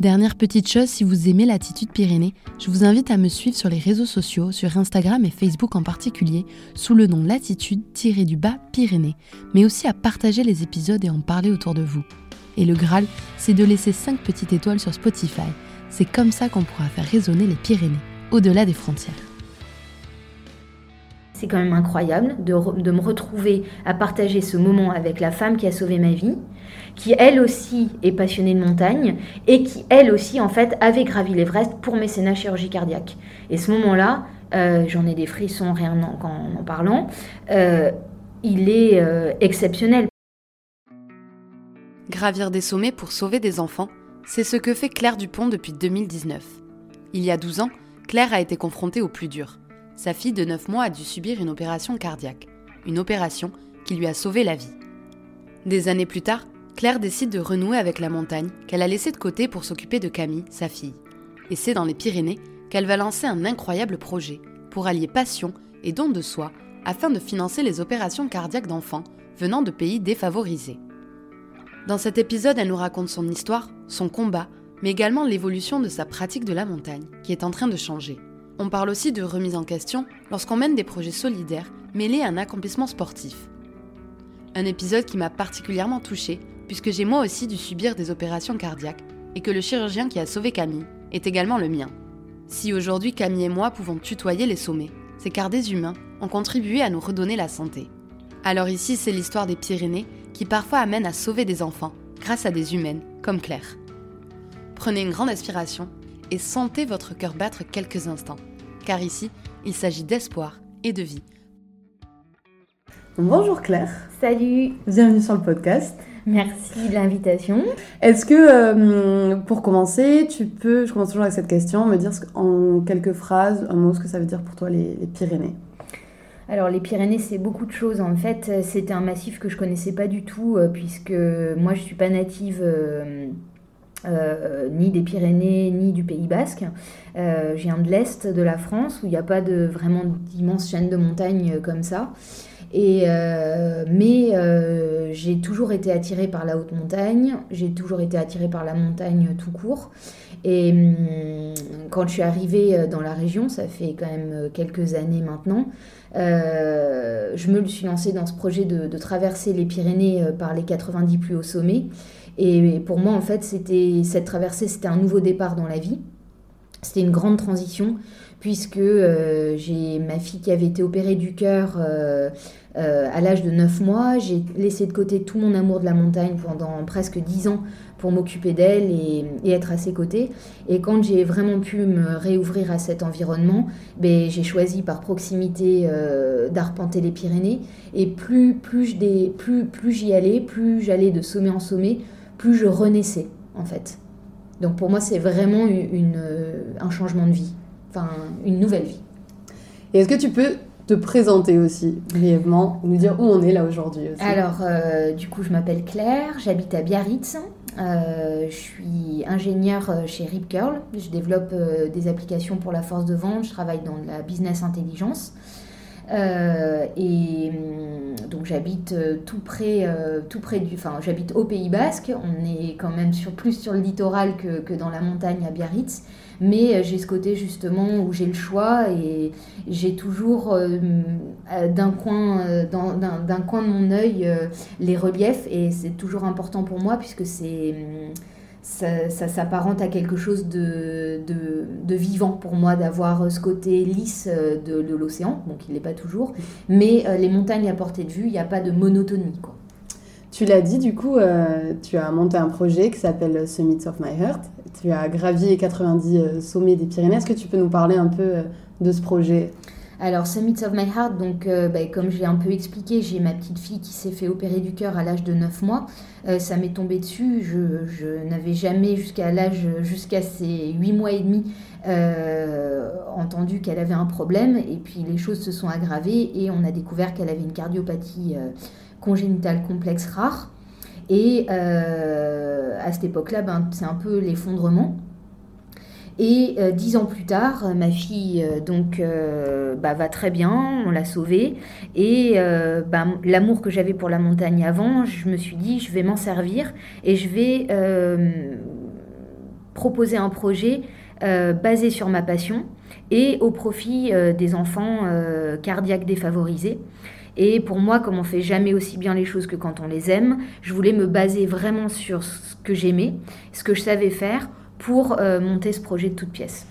Dernière petite chose, si vous aimez l'attitude Pyrénées, je vous invite à me suivre sur les réseaux sociaux, sur Instagram et Facebook en particulier, sous le nom Latitude-du-bas Pyrénées, mais aussi à partager les épisodes et en parler autour de vous. Et le Graal, c'est de laisser 5 petites étoiles sur Spotify. C'est comme ça qu'on pourra faire résonner les Pyrénées, au-delà des frontières. C'est quand même incroyable de, me retrouver à partager ce moment avec la femme qui a sauvé ma vie, qui elle aussi est passionnée de montagne et qui elle aussi en fait avait gravi l'Everest pour mécénat chirurgie cardiaque. Et ce moment-là, euh, j'en ai des frissons rien en, en parlant, euh, il est euh, exceptionnel. Gravir des sommets pour sauver des enfants, c'est ce que fait Claire Dupont depuis 2019. Il y a 12 ans, Claire a été confrontée au plus dur. Sa fille de 9 mois a dû subir une opération cardiaque, une opération qui lui a sauvé la vie. Des années plus tard, Claire décide de renouer avec la montagne qu'elle a laissée de côté pour s'occuper de Camille, sa fille. Et c'est dans les Pyrénées qu'elle va lancer un incroyable projet pour allier passion et don de soi afin de financer les opérations cardiaques d'enfants venant de pays défavorisés. Dans cet épisode, elle nous raconte son histoire, son combat, mais également l'évolution de sa pratique de la montagne, qui est en train de changer. On parle aussi de remise en question lorsqu'on mène des projets solidaires mêlés à un accomplissement sportif. Un épisode qui m'a particulièrement touchée puisque j'ai moi aussi dû subir des opérations cardiaques et que le chirurgien qui a sauvé Camille est également le mien. Si aujourd'hui Camille et moi pouvons tutoyer les sommets, c'est car des humains ont contribué à nous redonner la santé. Alors ici, c'est l'histoire des Pyrénées qui parfois amène à sauver des enfants grâce à des humaines comme Claire. Prenez une grande aspiration et sentez votre cœur battre quelques instants, car ici, il s'agit d'espoir et de vie. Bonjour Claire. Salut. Bienvenue sur le podcast. Merci de l'invitation. Est-ce que, euh, pour commencer, tu peux, je commence toujours avec cette question, me dire en quelques phrases, un mot, ce que ça veut dire pour toi les, Pyrénées? Alors les Pyrénées, c'est beaucoup de choses. En fait, c'était un massif que je connaissais pas du tout, euh, puisque moi, je suis pas native euh, ni des Pyrénées, ni du Pays Basque. je viens de l'Est de la France, où il n'y a pas de, vraiment d'immenses chaînes de montagnes comme ça. Euh, mais euh, j'ai toujours été attirée par la haute montagne, j'ai toujours été attirée par la montagne tout court. Et hum, quand je suis arrivée dans la région, ça fait quand même quelques années maintenant, euh, je me suis lancée dans ce projet de, traverser les Pyrénées par les 90 plus hauts sommets. Et pour moi, en fait, cette traversée, c'était un nouveau départ dans la vie. C'était une grande transition puisque euh, j'ai ma fille qui avait été opérée du cœur euh, euh, à l'âge de 9 mois. J'ai laissé de côté tout mon amour de la montagne pendant presque 10 ans pour m'occuper d'elle et, être à ses côtés. Et quand j'ai vraiment pu me réouvrir à cet environnement, ben, j'ai choisi par proximité d'arpenter les Pyrénées. Et plus, plus j'y allais, plus j'allais de sommet en sommet, plus je renaissais en fait. Donc pour moi, c'est vraiment une, un changement de vie une nouvelle vie. Et est-ce que tu peux te présenter aussi brièvement, nous dire où on est là aujourd'hui Alors, euh, du coup, je m'appelle Claire, j'habite à Biarritz. Euh, je suis ingénieure euh, chez Rip Curl. Je développe des applications pour la force de vente. Je travaille dans la business intelligence. Et hum, donc j'habite tout près, tout près du, enfin j'habite au Pays Basque. On est quand même sur plus sur le littoral que, que dans la montagne à Biarritz. Mais j'ai ce côté justement où j'ai le choix et j'ai toujours d'un coin, d'un coin de mon œil les reliefs et c'est toujours important pour moi puisque c'est ça, s'apparente à quelque chose de, de, vivant pour moi d'avoir ce côté lisse euh, de, l'océan, donc il n'est pas toujours, mais euh, les montagnes à portée de vue, il n'y a pas de monotonie. Tu l'as dit, du coup, euh, tu as monté un projet qui s'appelle Summits of My Heart. Tu as gravi les 90 sommets des Pyrénées. Est-ce que tu peux nous parler un peu de ce projet? Alors, Summits of My Heart, donc, euh, bah, comme j'ai un peu expliqué, j'ai ma petite fille qui s'est fait opérer du cœur à l'âge de 9 mois. Euh, ça m'est tombé dessus. Je, n'avais jamais, jusqu'à l'âge, jusqu'à ses 8 mois et demi, euh, entendu qu'elle avait un problème. Et puis, les choses se sont aggravées et on a découvert qu'elle avait une cardiopathie congénitale complexe rare. Et à cette époque-là, ben, c'est un peu l'effondrement. Et euh, dix ans plus tard, ma fille euh, donc euh, bah, va très bien, on l'a sauvée. Et bah, l'amour que j'avais pour la montagne avant, je me suis dit, je vais m'en servir et je vais proposer un projet basé sur ma passion et au profit des enfants cardiaques défavorisés. Et pour moi, comme on fait jamais aussi bien les choses que quand on les aime, je voulais me baser vraiment sur ce que j'aimais, ce que je savais faire pour euh, monter ce projet de toute pièce.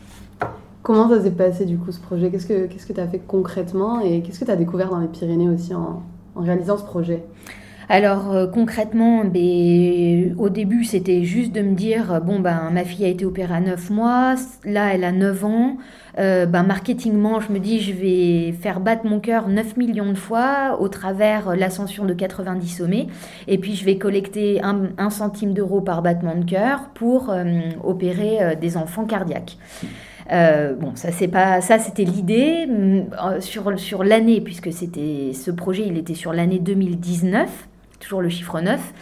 Comment ça s'est passé du coup ce projet? Qu'est-ce que tu as fait concrètement et qu'est-ce que tu as découvert dans les Pyrénées aussi en, en réalisant ce projet? Alors euh, concrètement, ben, au début c'était juste de me dire, bon ben ma fille a été opérée à 9 mois, là elle a 9 ans, euh, ben, marketingement je me dis je vais faire battre mon cœur 9 millions de fois au travers l'ascension de 90 sommets, et puis je vais collecter un, centime d'euro par battement de cœur pour euh, opérer des enfants cardiaques. bon, ça c'est pas ça, c'était l'idée sur sur l'année puisque c'était ce projet, il était sur l'année 2019 toujours le chiffre 9.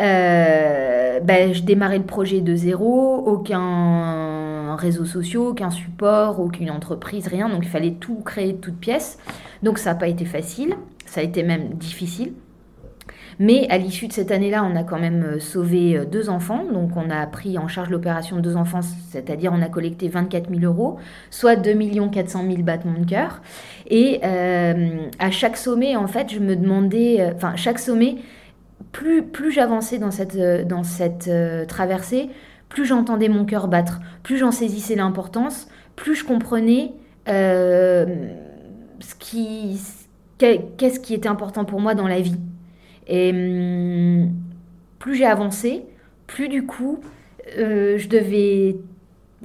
Euh, ben, je démarrais le projet de zéro, aucun réseau social, aucun support, aucune entreprise, rien. Donc il fallait tout créer de toutes pièces. Donc ça n'a pas été facile, ça a été même difficile. Mais à l'issue de cette année-là, on a quand même euh, sauvé euh, deux enfants. Donc on a pris en charge l'opération de deux enfants, c'est-à-dire on a collecté 24 000 euros, soit 2 400 000 battements de cœur. Et à chaque sommet, en fait, je me demandais, enfin chaque sommet, plus, j'avançais dans cette, euh, euh, traversée, plus j'entendais mon cœur battre, plus j'en saisissais l'importance, plus je comprenais euh, qu'est-ce qui était important pour moi dans la vie. Et hum, plus j'ai avancé, plus du coup, je devais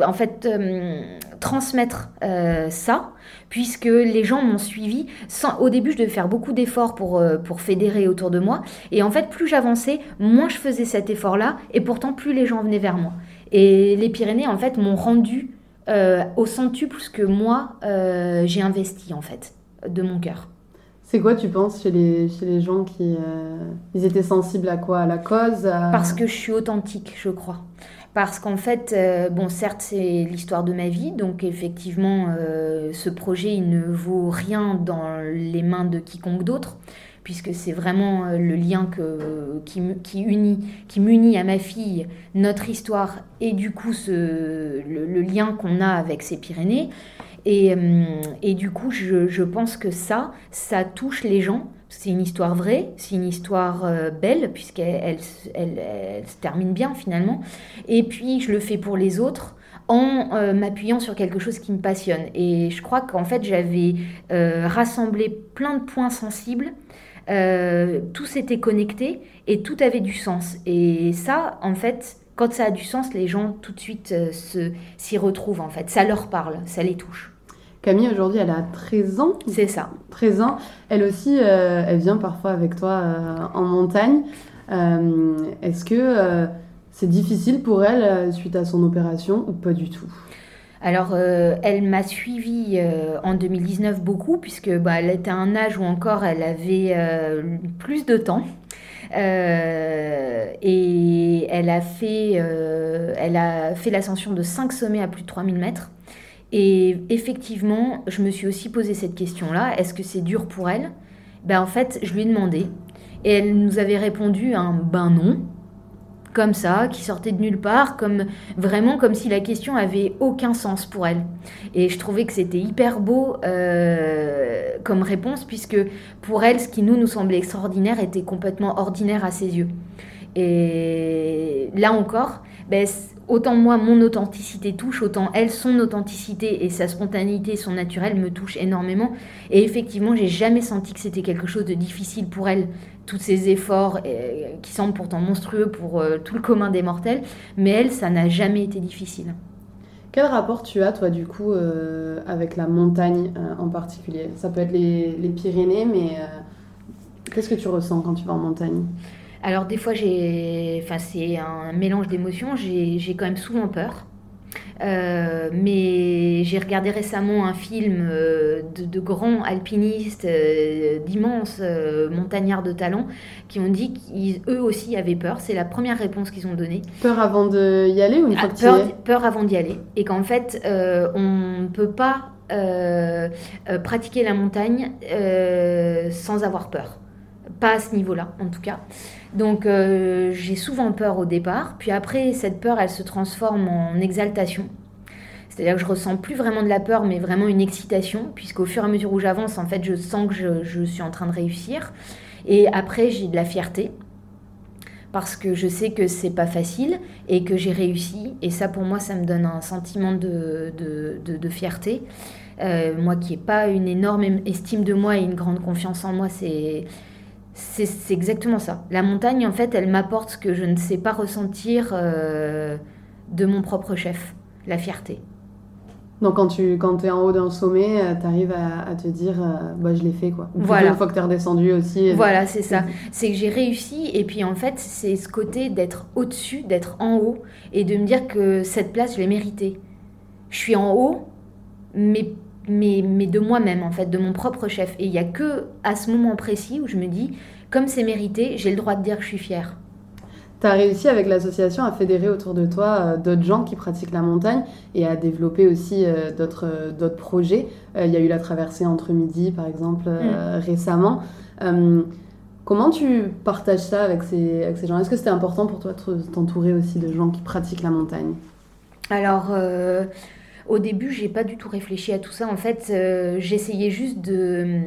en fait hum, transmettre ça puisque les gens m'ont suivi. Sans, au début, je devais faire beaucoup d'efforts pour, euh, pour fédérer autour de moi. Et en fait, plus j'avançais, moins je faisais cet effort-là, et pourtant, plus les gens venaient vers moi. Et les Pyrénées, en fait, m'ont rendu euh, au centuple ce que moi, euh, j'ai investi, en fait, de mon cœur. C'est quoi, tu penses, chez les, chez les gens qui ils étaient sensibles à quoi? À la cause? Parce que je suis authentique, je crois parce qu'en fait, euh, bon, certes, c'est l'histoire de ma vie, donc effectivement, euh, ce projet, ne vaut rien dans les mains de quiconque d'autre, puisque c'est vraiment euh, le lien qui, unit, qui m'unit à ma fille, notre histoire, et du coup, ce, le, lien qu'on a avec ces Pyrénées. Et, du coup, je pense que ça, ça touche les gens c'est une histoire vraie, c'est une histoire euh, belle, puisqu'elle elle, se termine bien finalement. Et puis, je le fais pour les autres en euh, m'appuyant sur quelque chose qui me passionne. Et je crois qu'en fait, j'avais euh, rassemblé plein de points sensibles. tout s'était connecté et tout avait du sens. Et ça, en fait, quand ça a du sens, les gens tout de suite s'y retrouvent, en fait. Ça leur parle, ça les touche. Camille, aujourd'hui, elle a 13 ans. C'est ça. 13 ans. Elle aussi, euh, elle vient parfois avec toi euh, en montagne. Euh, est-ce que c'est difficile pour elle suite à son opération ou pas du tout? Alors, elle m'a suivie en 2019 beaucoup, puisque bah, elle était à un âge où encore elle avait plus de temps. et elle a fait, elle a fait l'ascension de 5 sommets à plus de 3000 mètres. Et effectivement, je me suis aussi posé cette question-là. Est-ce que c'est dur pour elle? Ben, En fait, je lui ai demandé. Et elle nous avait répondu un ben non comme ça, qui sortait de nulle part, comme vraiment comme si la question avait aucun sens pour elle. Et je trouvais que c'était hyper beau euh, comme réponse, puisque pour elle, ce qui nous nous semblait extraordinaire était complètement ordinaire à ses yeux. Et là encore, ben, autant moi, mon authenticité touche, autant elle, son authenticité et sa spontanéité, son naturel me touchent énormément. Et effectivement, j'ai jamais senti que c'était quelque chose de difficile pour elle, tous ces efforts euh, qui semblent pourtant monstrueux pour euh, tout le commun des mortels. Mais elle, ça n'a jamais été difficile. Quel rapport tu as, toi, du coup, euh, avec la montagne en particulier? Ça peut être les Pyrénées, mais qu'est-ce que tu ressens quand tu vas en montagne? Alors des fois, j'ai, enfin c'est un mélange d'émotions. J'ai quand même souvent peur. Euh, mais j'ai regardé récemment un film euh, de, grands alpinistes, euh, d'immenses montagnards de talent, qui ont dit qu'eux aussi avaient peur. C'est la première réponse qu'ils ont donnée. Peur avant d'y aller ou une fois ah, peur, peur avant d'y aller. Et qu'en fait, on ne peut pas pratiquer la montagne sans avoir peur. Pas à ce niveau-là, en tout cas. Donc euh, j'ai souvent peur au départ, puis après cette peur elle se transforme en exaltation. C'est-à-dire que je ressens plus vraiment de la peur, mais vraiment une excitation, puisqu'au fur et à mesure où j'avance, en fait, je sens que je, suis en train de réussir. Et après, j'ai de la fierté, parce que je sais que c'est pas facile et que j'ai réussi. Et ça, pour moi, ça me donne un sentiment de, fierté. Euh, moi qui n'ai pas une énorme estime de moi et une grande confiance en moi, c'est c'est exactement ça. La montagne, en fait, elle m'apporte ce que je ne sais pas ressentir euh, de mon propre chef, la fierté. Donc quand tu quand es en haut d'un sommet, euh, tu arrives à, te dire, euh, bah, je l'ai fait quoi. voilà. Une fois que tu es redescendu aussi. Voilà, c'est ça. C'est que j'ai réussi et puis en fait, c'est ce côté d'être au-dessus, d'être en haut et de me dire que cette place, je l'ai méritée. Je suis en haut, mais mais, mais de moi-même, en fait, de mon propre chef. Et il n'y a que à ce moment précis où je me dis, comme c'est mérité, j'ai le droit de dire que je suis fière. Tu as réussi avec l'association à fédérer autour de toi euh, d'autres gens qui pratiquent la montagne et à développer aussi euh, d'autres d'autres projets. Euh, il y a eu la traversée entre midi, par exemple, mm. récemment. comment tu partages ça avec ces, avec ces gens? Est-ce que c'était important pour toi de t'entourer aussi de gens qui pratiquent la montagne? Alors au début, j'ai pas du tout réfléchi à tout ça. En fait, euh, j'essayais juste de hum,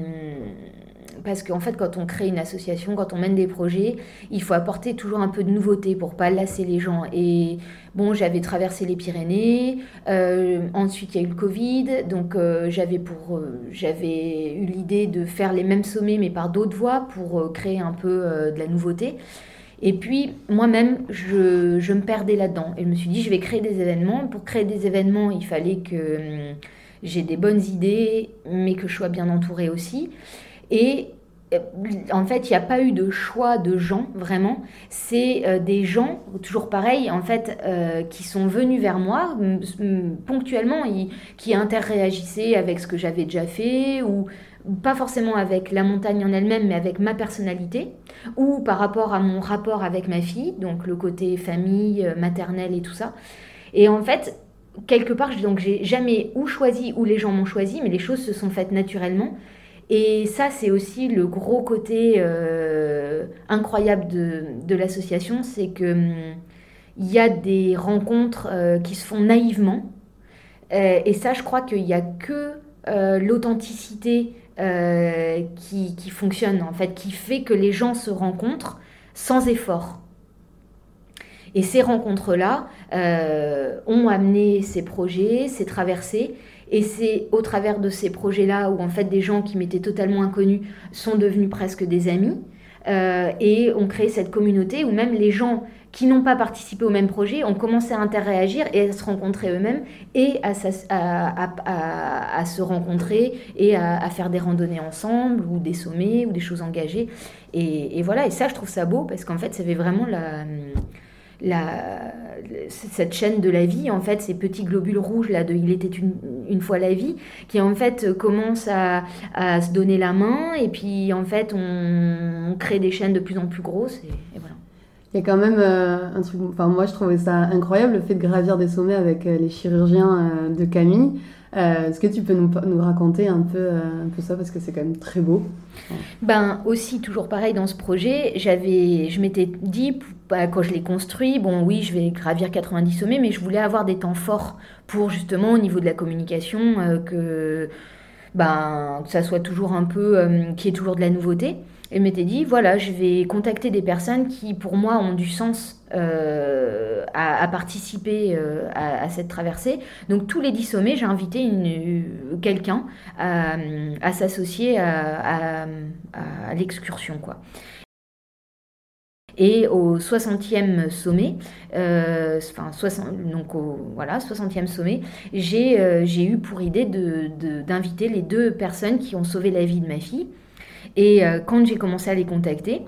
parce qu'en fait, quand on crée une association, quand on mène des projets, il faut apporter toujours un peu de nouveauté pour pas lasser les gens. Et bon, j'avais traversé les Pyrénées, euh, ensuite il y a eu le Covid, donc euh, j'avais eu l'idée de faire les mêmes sommets mais par d'autres voies pour créer un peu de la nouveauté. Et puis, moi-même, je, me perdais là-dedans. Et je me suis dit, je vais créer des événements. Pour créer des événements, il fallait que hum, j'ai des bonnes idées, mais que je sois bien entourée aussi. Et euh, en fait, il n'y a pas eu de choix de gens, vraiment. C'est euh, des gens, toujours pareil, en fait, euh, qui sont venus vers moi ponctuellement, qui interréagissaient avec ce que j'avais déjà fait, ou pas forcément avec la montagne en elle-même, mais avec ma personnalité, ou par rapport à mon rapport avec ma fille, donc le côté famille, euh, maternelle et tout ça. Et en fait, quelque part, donc j'ai jamais ou choisi ou les gens m'ont choisi, mais les choses se sont faites naturellement. Et ça, c'est aussi le gros côté euh, incroyable de, l'association, c'est que hum, il y a des rencontres euh, qui se font naïvement. et ça, je crois qu'il n'y a que l'authenticité euh, qui, fonctionne, en fait, qui fait que les gens se rencontrent sans effort. Et ces rencontres-là euh, ont amené ces projets, ces traversées. Et c'est au travers de ces projets-là où en fait des gens qui m'étaient totalement inconnus sont devenus presque des amis. Euh, et ont créé cette communauté où même les gens qui n'ont pas participé au même projet ont commencé à interréagir et à se rencontrer eux-mêmes et à, se rencontrer et à, faire des randonnées ensemble ou des sommets ou des choses engagées. Et, voilà, et ça, je trouve ça beau parce qu'en fait, ça fait vraiment cette chaîne de la vie, en fait, ces petits globules rouges là de Il était une, fois la vie, qui en fait commencent à, se donner la main et puis en fait, on, crée des chaînes de plus en plus grosses et voilà. Y a quand même euh, un truc, enfin moi je trouvais ça incroyable, le fait de gravir des sommets avec euh, les chirurgiens euh, de Camille. Est-ce que tu peux nous, raconter un peu, ça? Parce que c'est quand même très beau Ben aussi toujours pareil dans ce projet, je m'étais dit bah, quand je l'ai construit, bon oui je vais gravir 90 sommets, mais je voulais avoir des temps forts pour justement au niveau de la communication que ben, que ça soit toujours un peu, qu'il y ait toujours de la nouveauté. Et m'était dit, voilà, je vais contacter des personnes qui, pour moi, ont du sens euh, à, participer euh, à, cette traversée. Donc, tous les dix sommets, j'ai invité quelqu'un à, s'associer à, l'excursion, quoi. Et au 60e sommet, euh, enfin, 60, donc voilà, 60e sommet, j'ai euh, j'ai eu pour idée d'inviter de, les deux personnes qui ont sauvé la vie de ma fille. Et euh, quand j'ai commencé à les contacter,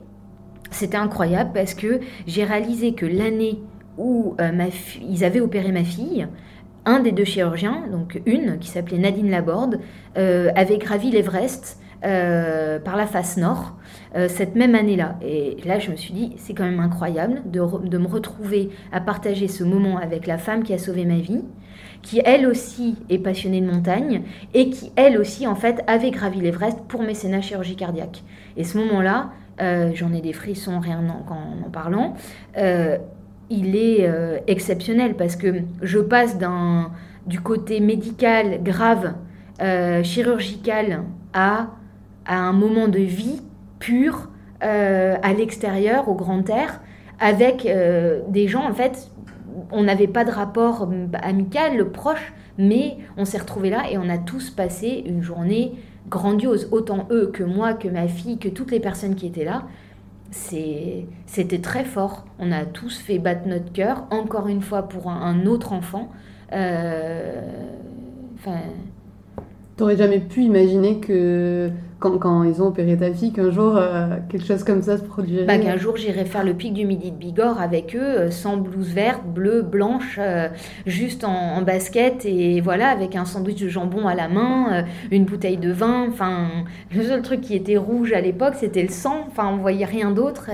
c'était incroyable parce que j'ai réalisé que l'année où ma ils avaient opéré ma fille, un des deux chirurgiens, donc une qui s'appelait Nadine Laborde, avait gravi l'Everest euh, par la face nord euh, cette même année-là. Et là, je me suis dit, c'est quand même incroyable de, me retrouver à partager ce moment avec la femme qui a sauvé ma vie, qui elle aussi est passionnée de montagne et qui elle aussi, en fait, avait gravi l'Everest pour mécénat chirurgie cardiaque. Et ce moment-là, euh, j'en ai des frissons rien en, en parlant. il est exceptionnel parce que je passe du côté médical grave, chirurgical, à à un moment de vie pur euh, à l'extérieur, au grand air, avec euh, des gens, en fait, on n'avait pas de rapport amical, proche, mais on s'est retrouvés là et on a tous passé une journée grandiose, autant eux que moi, que ma fille, que toutes les personnes qui étaient là. C'était très fort. On a tous fait battre notre cœur, encore une fois pour un, autre enfant. Euh, enfin. T'aurais jamais pu imaginer que quand, ils ont opéré ta fille, qu'un jour euh, quelque chose comme ça se produirait bah, Qu'un jour j'irai faire le pic du midi de Bigorre avec eux, euh, sans blouse verte, bleue, blanche, euh, juste en, basket et voilà, avec un sandwich de jambon à la main, une bouteille de vin. Enfin, le seul truc qui était rouge à l'époque, c'était le sang. Enfin, on voyait rien d'autre.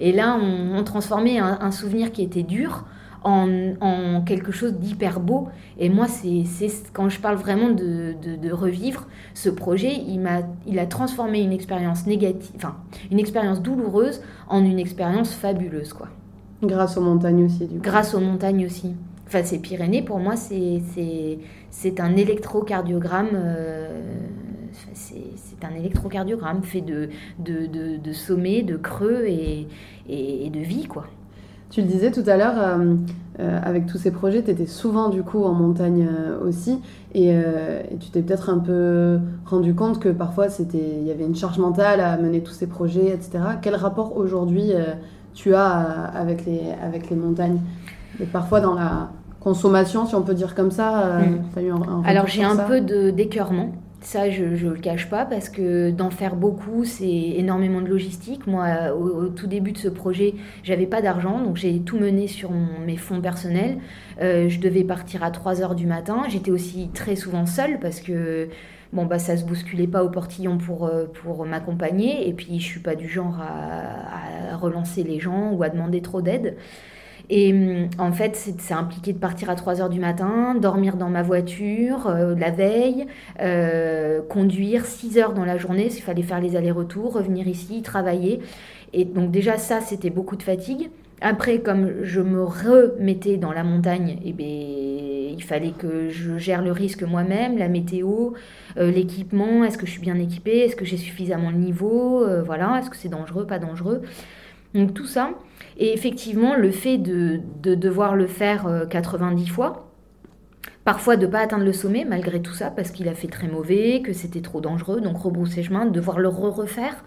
Et, là, on, transformait un, souvenir qui était dur en, quelque chose d'hyper beau. Et moi, c'est quand je parle vraiment de, revivre ce projet, il, a, il a transformé une expérience négative, enfin, une expérience douloureuse en une expérience fabuleuse, quoi. Grâce aux montagnes aussi, du coup. Grâce aux montagnes aussi. Enfin, ces Pyrénées, pour moi, c'est un électrocardiogramme. Euh, c'est un électrocardiogramme fait de, de, de, sommets, de creux et, et de vie, quoi. Tu le disais tout à l'heure, euh, euh, avec tous ces projets, tu étais souvent du coup en montagne euh, aussi, et, tu t'es peut-être un peu rendu compte que parfois il y avait une charge mentale à mener tous ces projets, etc. Quel rapport aujourd'hui tu as avec les, avec les montagnes? Et parfois dans la consommation, si on peut dire comme ça, mm. tu as eu un, un Alors j'ai un peu d'écœurement ça, je ne le cache pas parce que d'en faire beaucoup, c'est énormément de logistique. Moi, au, tout début de ce projet, j'avais pas d'argent, donc j'ai tout mené sur mes fonds personnels. Euh, je devais partir à 3 heures du matin. J'étais aussi très souvent seule parce que bon, bah, ça se bousculait pas au portillon pour, euh, pour m'accompagner. Et puis, je suis pas du genre à, à relancer les gens ou à demander trop d'aide. Et hum, en fait, c'est impliqué de partir à 3 heures du matin, dormir dans ma voiture euh, la veille, euh, conduire 6 heures dans la journée, s'il fallait faire les allers-retours, revenir ici, travailler. Et donc déjà ça, c'était beaucoup de fatigue. Après, comme je me remettais dans la montagne, eh bien, il fallait que je gère le risque moi-même, la météo, euh, l'équipement, est-ce que je suis bien équipée, est-ce que j'ai suffisamment le niveau, voilà, est-ce que c'est dangereux, pas dangereux? Donc tout ça, et effectivement, le fait de, devoir le faire 90 euh, fois, parfois de ne pas atteindre le sommet malgré tout ça, parce qu'il a fait très mauvais, que c'était trop dangereux, donc rebrousser chemin, de devoir le re-refaire,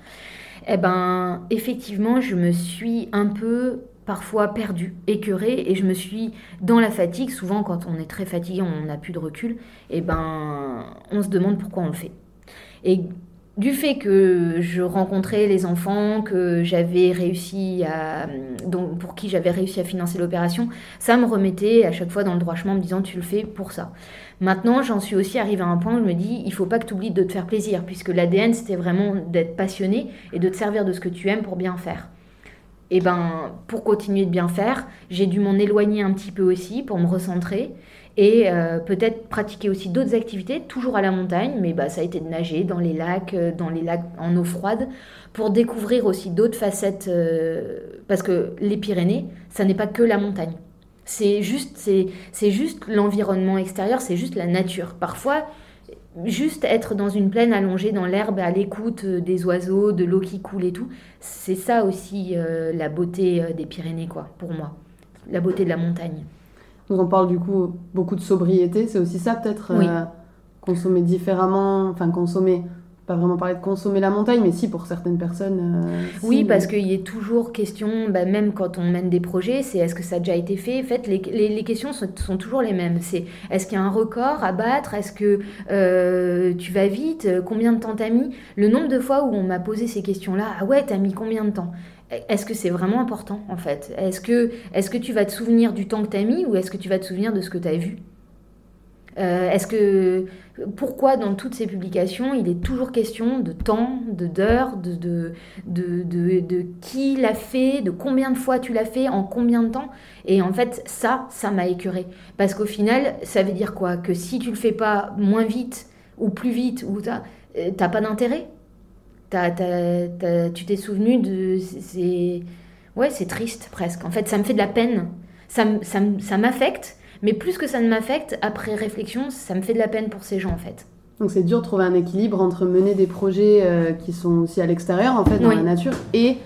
eh ben, effectivement, je me suis un peu parfois perdue, écœurée, et je me suis dans la fatigue. Souvent, quand on est très fatigué, on n'a plus de recul, et eh ben, on se demande pourquoi on le fait. Et du fait que je rencontrais les enfants, que j'avais réussi à, pour qui j'avais réussi à financer l'opération, ça me remettait à chaque fois dans le droit chemin en me disant tu le fais pour ça. Maintenant, j'en suis aussi arrivée à un point où je me dis il faut pas que tu oublies de te faire plaisir, puisque l'ADN c'était vraiment d'être passionné et de te servir de ce que tu aimes pour bien faire. et ben pour continuer de bien faire, j'ai dû m'en éloigner un petit peu aussi pour me recentrer et euh, peut-être pratiquer aussi d'autres activités, toujours à la montagne, mais bah, ça a été de nager dans les lacs, euh, dans les lacs en eau froide, pour découvrir aussi d'autres facettes, euh, parce que les Pyrénées, ça n'est pas que la montagne. C'est juste, juste l'environnement extérieur, c'est juste la nature. Parfois, juste être dans une plaine allongée dans l'herbe à l'écoute des oiseaux, de l'eau qui coule et tout, c'est ça aussi la beauté des Pyrénées, quoi, pour moi. La beauté de la montagne. Donc on parle du coup beaucoup de sobriété, c'est aussi ça peut-être euh, consommer différemment, enfin consommer, pas vraiment parler de consommer la montagne, mais si pour certaines personnes. Euh, oui, parce qu'il y a toujours question, bah, même quand on mène des projets, c'est est-ce que ça a déjà été fait? En fait, les, les, questions sont, sont, toujours les mêmes. C'est est-ce qu'il y a un record à battre? Est-ce que euh, tu vas vite? Combien de temps t'as mis? Le nombre de fois où on m'a posé ces questions-là, ah ouais, t'as mis combien de temps? Est-ce que c'est vraiment important en fait? Est-ce que, tu vas te souvenir du temps que tu as mis ou est-ce que tu vas te souvenir de ce que tu as vu? Euh, Est-ce que pourquoi dans toutes ces publications il est toujours question de temps, de d'heures, de de, de, de, qui l'a fait, de combien de fois tu l'as fait, en combien de temps? Et en fait ça, ça m'a écœuré parce qu'au final ça veut dire quoi? Que si tu le fais pas moins vite ou plus vite ou t'as euh, pas d'intérêt? Tu t'es souvenu de. C'est, ouais, c'est triste presque. En fait, ça me fait de la peine. Ça, ça, ça m'affecte, mais plus que ça ne m'affecte, après réflexion, ça me fait de la peine pour ces gens en fait. Donc c'est dur de trouver un équilibre entre mener des projets euh, qui sont aussi à l'extérieur, en fait, dans la nature, et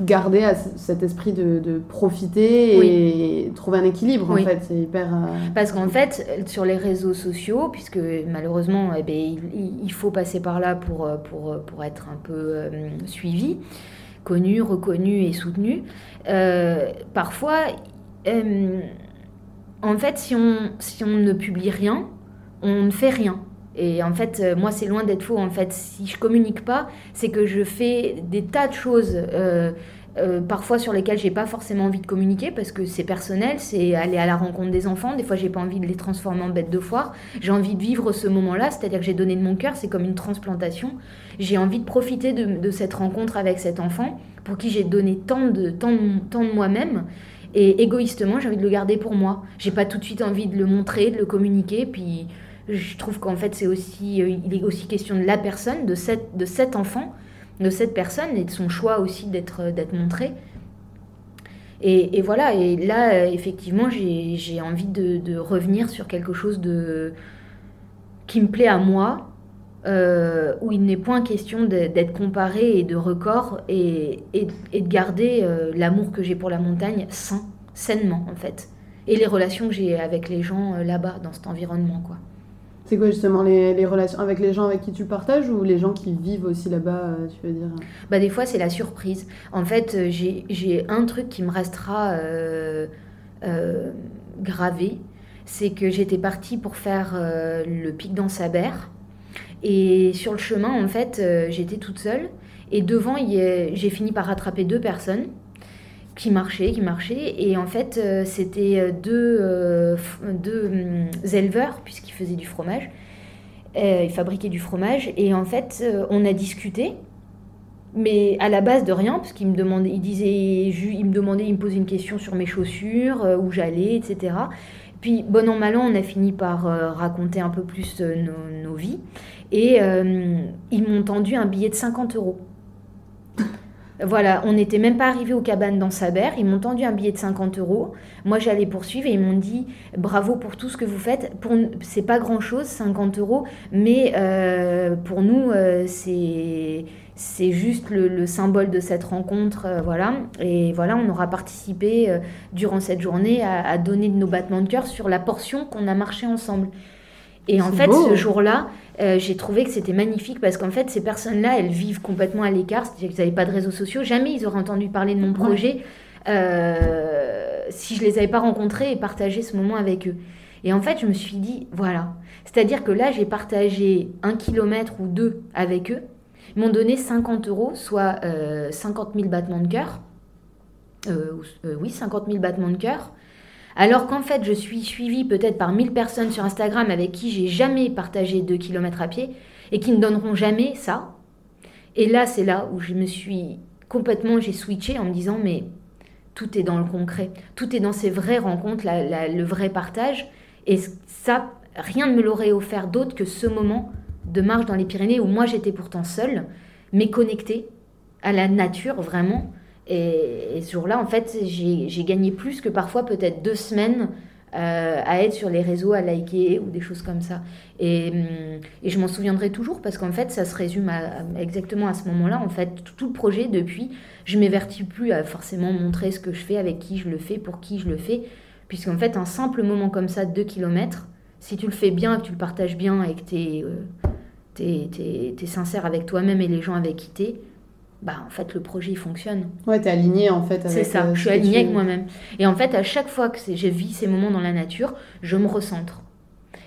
garder cet esprit de, profiter et trouver un équilibre en fait. C'est hyper euh, parce qu'en fait sur les réseaux sociaux puisque malheureusement eh ben, il, faut passer par là pour, pour, pour être un peu euh, suivi connu reconnu et soutenu euh, parfois en fait si on, si on ne publie rien on ne fait rien et en fait, euh, moi, c'est loin d'être faux. En fait, si je communique pas, c'est que je fais des tas de choses, euh, euh, parfois sur lesquelles j'ai pas forcément envie de communiquer parce que c'est personnel, c'est aller à la rencontre des enfants. Des fois, j'ai pas envie de les transformer en bêtes de foire. J'ai envie de vivre ce moment-là, c'est-à-dire que j'ai donné de mon cœur, c'est comme une transplantation. J'ai envie de profiter de, cette rencontre avec cet enfant pour qui j'ai donné tant de, tant tant de moi-même. Et égoïstement, j'ai envie de le garder pour moi. J'ai pas tout de suite envie de le montrer, de le communiquer, puis je trouve qu'en fait, c'est aussi, euh, il est aussi question de la personne, de, cette, de cet enfant, de cette personne et de son choix aussi d'être, euh, d'être montré. Et, voilà, et là, euh, effectivement, j'ai, envie de, revenir sur quelque chose de, qui me plaît à moi, où il n'est point question d'être comparé et de record, et, et, de garder l'amour que j'ai pour la montagne sain, sainement en fait. Et les relations que j'ai avec les gens là-bas, dans cet environnement, quoi. C'est quoi justement les, relations avec les gens avec qui tu partages ou les gens qui vivent aussi là-bas, euh, tu veux dire? Bah, Des fois, c'est la surprise. En fait, euh, j'ai un truc qui me restera euh, gravé. C'est que j'étais partie pour faire le pic dans Sabert. Et sur le chemin, en fait, j'étais toute seule. Et devant, j'ai fini par rattraper deux personnes qui marchaient, qui marchaient. Et en fait, euh, c'était euh, deux, euh, hum, éleveurs, puisqu'ils faisaient du fromage. ils fabriquaient du fromage. Et en fait, on a discuté. Mais à la base de rien, parce qu'il me demandait, il disait, il me me posait une question sur mes chaussures, où j'allais, etc. Puis, bon an, mal an, on a fini par raconter un peu plus nos, nos vies. Et ils m'ont tendu un billet de 50 euros. Voilà, on n'était même pas arrivé aux cabanes dans Saber. Ils m'ont tendu un billet de 50 euros. Moi, j'allais poursuivre et ils m'ont dit bravo pour tout ce que vous faites. Pour c'est pas grand chose, 50 euros, mais euh, pour nous, euh, c'est c'est juste le, symbole de cette rencontre, euh, voilà. Et voilà, on aura participé durant cette journée à, à, donner de nos battements de cœur sur la portion qu'on a marché ensemble. Et en fait, ce jour-là, euh, j'ai trouvé que c'était magnifique parce qu'en fait, ces personnes-là, elles vivent complètement à l'écart, c'est-à-dire qu'ils n'avaient pas de réseaux sociaux. Jamais ils auraient entendu parler de mon projet euh, si je les avais pas rencontrés et partagé ce moment avec eux. Et en fait, je me suis dit, voilà. C'est-à-dire que là, j'ai partagé un kilomètre ou deux avec eux. Ils m'ont donné 50 euros, soit 50 euh, 000 battements de cœur. oui, 50 000 battements de cœur. Alors qu'en fait, je suis suivie peut-être par 1000 personnes sur Instagram avec qui j'ai jamais partagé 2 km à pied et qui ne donneront jamais ça. Et là, c'est là où je me suis complètement, j'ai switché en me disant, mais tout est dans le concret, tout est dans ces vraies rencontres, le vrai partage. Et ça, rien ne me l'aurait offert d'autre que ce moment de marche dans les Pyrénées où moi j'étais pourtant seule, mais connectée à la nature vraiment. Et, ce jour-là, en fait, j'ai gagné plus que parfois peut-être deux semaines euh, à être sur les réseaux, à liker ou des choses comme ça. Et, hum, je m'en souviendrai toujours parce qu'en fait, ça se résume exactement à ce moment-là. En fait, tout, le projet, depuis, je m'évertis plus à forcément montrer ce que je fais, avec qui je le fais, pour qui je le fais. Puisqu'en fait, un simple moment comme ça de 2 km, si tu le fais bien, que tu le partages bien et que tu es, euh, es, sincère avec toi-même et les gens avec qui tu es, bah en fait le projet il fonctionne. Ouais, es aligné en fait avec C'est ça, euh, je suis alignée avec moi-même. Et en fait à chaque fois que j'ai vu ces moments dans la nature, je me recentre.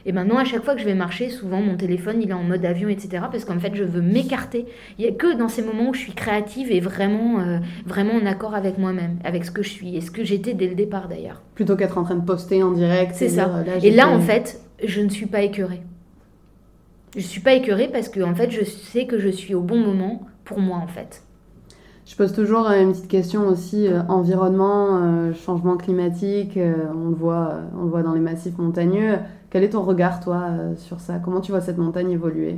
Et maintenant à chaque fois que je vais marcher, souvent mon téléphone il est en mode avion, etc. Parce qu'en fait je veux m'écarter. Il y a que dans ces moments où je suis créative et vraiment, euh, vraiment en accord avec moi-même, avec ce que je suis et ce que j'étais dès le départ d'ailleurs. Plutôt qu'être en train de poster en direct. C'est ça. et là en fait, je ne suis pas écœurée. Je suis pas écœurée parce que en fait je sais que je suis au bon moment pour moi en fait. Je pose toujours une petite question aussi euh, environnement, euh, changement climatique. Euh, on le voit, on le voit dans les massifs montagneux. Quel est ton regard toi sur ça? Comment tu vois cette montagne évoluer?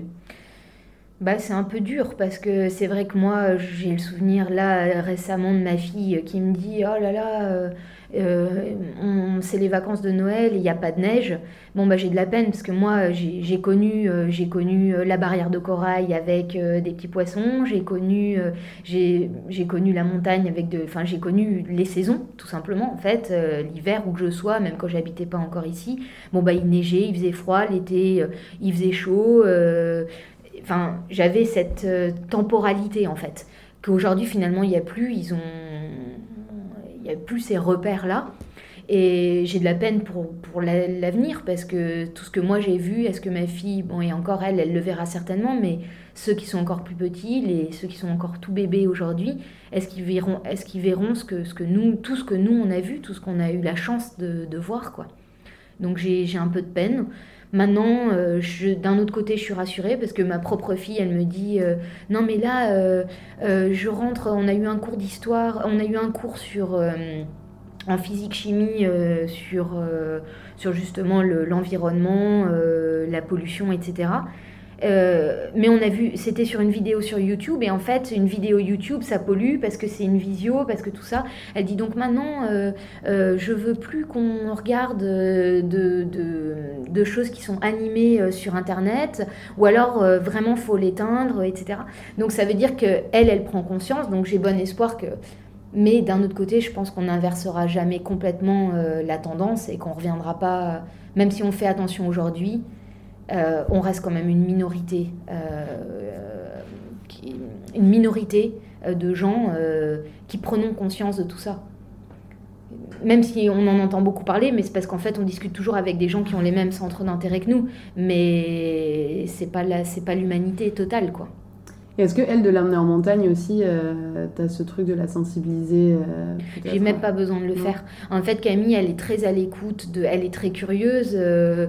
Bah, c'est un peu dur parce que c'est vrai que moi j'ai le souvenir là récemment de ma fille qui me dit oh là là euh, c'est les vacances de Noël, il n'y a pas de neige. Bon, bah, j'ai de la peine parce que moi, j'ai connu, euh, j'ai connu euh, la barrière de corail avec des petits poissons, j'ai connu, j'ai connu la montagne avec de. Enfin, j'ai connu les saisons, tout simplement, en fait. L'hiver, où que je sois, même quand j'habitais pas encore ici. Bon, bah, il neigeait, il faisait froid, l'été, il faisait chaud. Enfin, j'avais cette temporalité, en fait, qu'aujourd'hui, finalement, il n'y a plus. Ils ont il n'y a plus ces repères-là. Et j'ai de la peine pour, pour l'avenir parce que tout ce que moi j'ai vu, est-ce que ma fille, bon, et encore elle, elle le verra certainement, mais ceux qui sont encore plus petits, les, ceux qui sont encore tout bébés aujourd'hui, est-ce qu'ils verront, est-ce qu'ils verront ce que, ce que nous, tout ce que nous on a vu, tout ce qu'on a eu la chance de, de voir, quoi. Donc j'ai un peu de peine. Maintenant, euh, d'un autre côté, je suis rassurée parce que ma propre fille, elle me dit euh, non mais là, euh, je rentre. On a eu un cours d'histoire, on a eu un cours sur en physique chimie sur sur justement l'environnement, la pollution, etc. Euh, mais on a vu, c'était sur une vidéo sur YouTube, et en fait, une vidéo YouTube, ça pollue parce que c'est une visio, parce que tout ça. Elle dit donc maintenant, euh, euh, je veux plus qu'on regarde de, de, de, choses qui sont animées sur Internet, ou alors vraiment faut l'éteindre, etc. Donc ça veut dire que elle, elle prend conscience. Donc j'ai bon espoir que. Mais d'un autre côté, je pense qu'on n'inversera jamais complètement la tendance et qu'on reviendra pas, même si on fait attention aujourd'hui. Euh, on reste quand même une minorité, euh, une minorité euh, de gens qui prenons conscience de tout ça. Même si on en entend beaucoup parler, mais c'est parce qu'en fait on discute toujours avec des gens qui ont les mêmes centres d'intérêt que nous, mais c'est pas l'humanité totale quoi. Est-ce que elle de l'amener en montagne aussi, euh, tu as ce truc de la sensibiliser euh, J'ai même pas besoin de le faire. En fait, Camille, elle est très à l'écoute, de, elle est très curieuse, euh,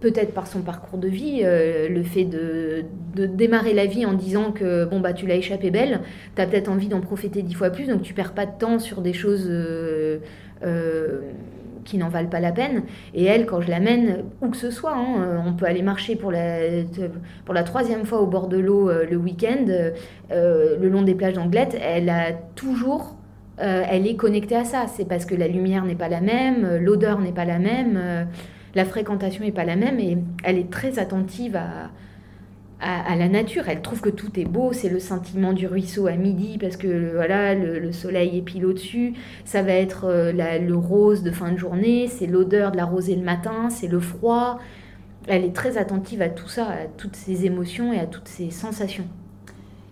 peut-être par son parcours de vie, le fait de, de, démarrer la vie en disant que bon bah tu l'as échappé belle, tu as peut-être envie d'en profiter dix fois plus, donc tu perds pas de temps sur des choses qui n'en valent pas la peine. Et elle, quand je l'amène, où que ce soit, hein, euh, on peut aller marcher pour la, pour la troisième fois au bord de l'eau euh, le week-end, euh, le long des plages d'Anglette, elle a toujours... elle est connectée à ça. C'est parce que la lumière n'est pas la même, l'odeur n'est pas la même, la fréquentation n'est pas la même, et elle est très attentive à, à, la nature. Elle trouve que tout est beau, c'est le sentiment du ruisseau à midi parce que voilà, le, soleil est pile au-dessus. Ça va être euh, le rose de fin de journée, c'est l'odeur de la rosée le matin, c'est le froid. Elle est très attentive à tout ça, à toutes ces émotions et à toutes ces sensations.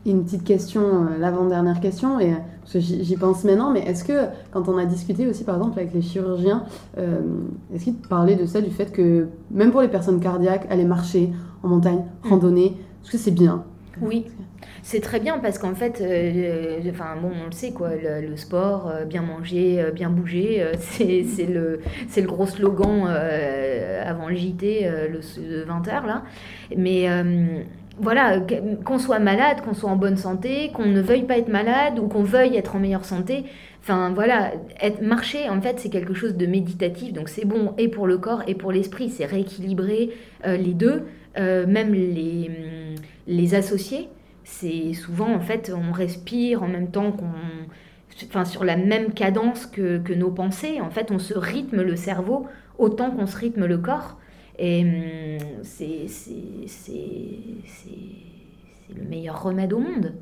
Une petite question, euh, l'avant-dernière question, et, parce que j'y pense maintenant, mais est-ce que quand on a discuté aussi par exemple avec les chirurgiens, euh, est-ce qu'ils parlaient de ça, du fait que même pour les personnes cardiaques, aller marcher en montagne, mm. randonner, est-ce que c'est bien? Oui, c'est très bien parce qu'en fait, euh, enfin bon, on le sait quoi, le, sport, bien manger, bien bouger, c'est le, le gros slogan avant le JT, le 20h là. Mais voilà, qu'on soit malade, qu'on soit en bonne santé, qu'on ne veuille pas être malade ou qu'on veuille être en meilleure santé. Enfin voilà, être, marcher en fait c'est quelque chose de méditatif, donc c'est bon et pour le corps et pour l'esprit, c'est rééquilibrer euh, les deux, euh, même les, les associer. C'est souvent en fait on respire en même temps qu'on enfin, sur la même cadence que, que, nos pensées. En fait, on se rythme le cerveau autant qu'on se rythme le corps. Et hum, c'est le meilleur remède au monde.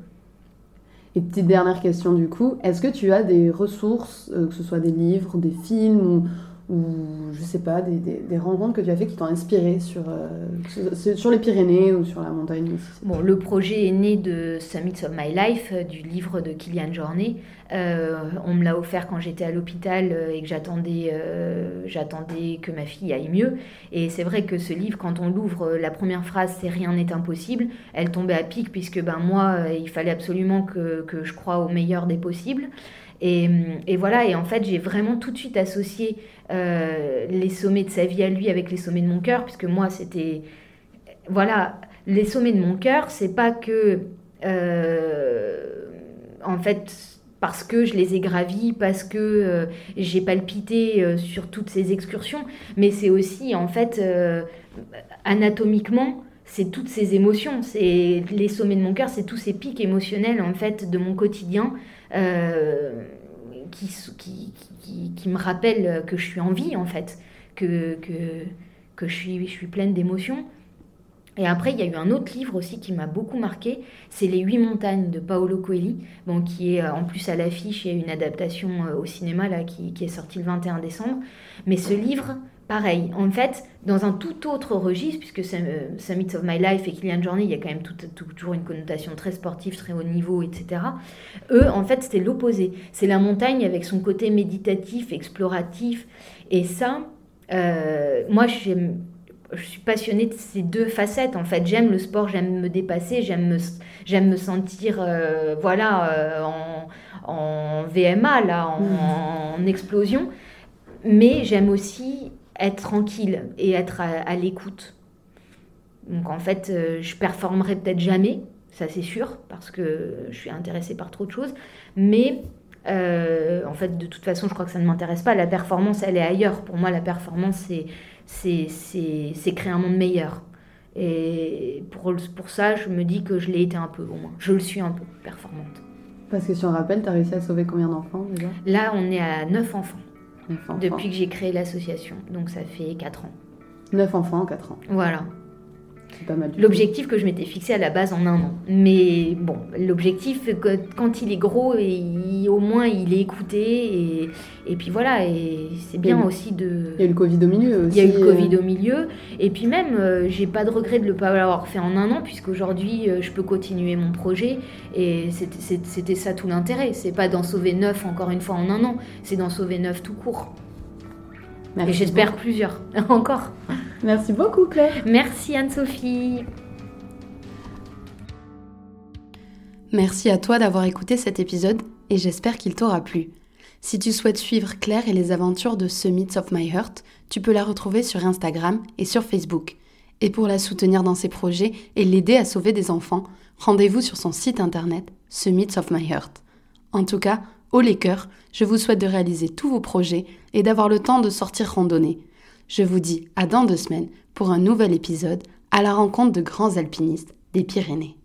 Et petite dernière question du coup, est-ce que tu as des ressources, euh, que ce soit des livres, des films ou je sais pas, des, des, rencontres que tu as fait qui t'ont inspiré sur, euh, sur les Pyrénées ou sur la montagne Bon, le projet est né de Summits of My Life, euh, du livre de Kylian Jornet. Euh, on me l'a offert quand j'étais à l'hôpital et que j'attendais, que ma fille aille mieux. Et c'est vrai que ce livre, quand on l'ouvre, la première phrase c'est rien n'est impossible. Elle tombait à pic puisque ben moi, il fallait absolument que, que je croie au meilleur des possibles. Et, et, voilà, et en fait, j'ai vraiment tout de suite associé euh, les sommets de sa vie à lui avec les sommets de mon cœur, puisque moi, c'était. Voilà, les sommets de mon cœur, c'est pas que. Euh, en fait, parce que je les ai gravis, parce que euh, j'ai palpité sur toutes ces excursions, mais c'est aussi, en fait, anatomiquement, c'est toutes ces émotions. C'est les sommets de mon cœur, c'est tous ces pics émotionnels, en fait, de mon quotidien qui, qui, me rappelle que je suis en vie, en fait, que, que, que je, suis, je suis pleine d'émotions. Et après, il y a eu un autre livre aussi qui m'a beaucoup marqué, c'est Les Huit Montagnes de Paolo Coelho, bon, qui est euh, en plus à l'affiche, il y a une adaptation euh, au cinéma là, qui, qui est sortie le 21 décembre. Mais ce livre, pareil, en fait, dans un tout autre registre, puisque Summits of My Life et Kylian Journey, il y a quand même toujours une connotation très sportive, très haut niveau, etc. Eux, en fait, c'était l'opposé. C'est la montagne avec son côté méditatif, exploratif. Et ça, euh, moi, je suis passionnée de ces deux facettes. En fait, j'aime le sport, j'aime me dépasser, j'aime me, j'aime me sentir, euh, voilà, euh, en, VMA, là, en, en explosion. Mais j'aime aussi être tranquille et être à, l'écoute. Donc en fait, euh, je performerai peut-être jamais, ça c'est sûr, parce que je suis intéressée par trop de choses. Mais euh, en fait, de toute façon, je crois que ça ne m'intéresse pas. La performance, elle est ailleurs. Pour moi, la performance, c'est créer un monde meilleur. Et pour, pour ça, je me dis que je l'ai été un peu, au moins. Je le suis un peu, performante. Parce que si on rappelle, tu as réussi à sauver combien d'enfants déjà? Là, on est à 9 enfants depuis que j'ai créé l'association. Donc ça fait 4 ans. 9 enfants en 4 ans. Voilà. L'objectif que je m'étais fixé à la base en un an. Mais bon, l'objectif, quand il est gros, et au moins il est écouté. Et, et puis voilà, et c'est bien aussi de. Il y a eu le Covid au milieu aussi. Il y a eu le Covid au milieu. Et puis même, euh, j'ai pas de regret de ne pas l'avoir fait en un an, puisqu'aujourd'hui, euh, je peux continuer mon projet. Et c'était ça tout l'intérêt. C'est pas d'en sauver neuf encore une fois en un an, c'est d'en sauver neuf tout court. Et j'espère plusieurs, encore. Merci beaucoup Claire. Merci Anne-Sophie. Merci à toi d'avoir écouté cet épisode et j'espère qu'il t'aura plu. Si tu souhaites suivre Claire et les aventures de Summits of My Heart, tu peux la retrouver sur Instagram et sur Facebook. Et pour la soutenir dans ses projets et l'aider à sauver des enfants, rendez-vous sur son site internet Summits of My Heart. En tout cas, haut les cœurs, je vous souhaite de réaliser tous vos projets et d'avoir le temps de sortir randonner. Je vous dis à dans deux semaines pour un nouvel épisode à la rencontre de grands alpinistes des Pyrénées.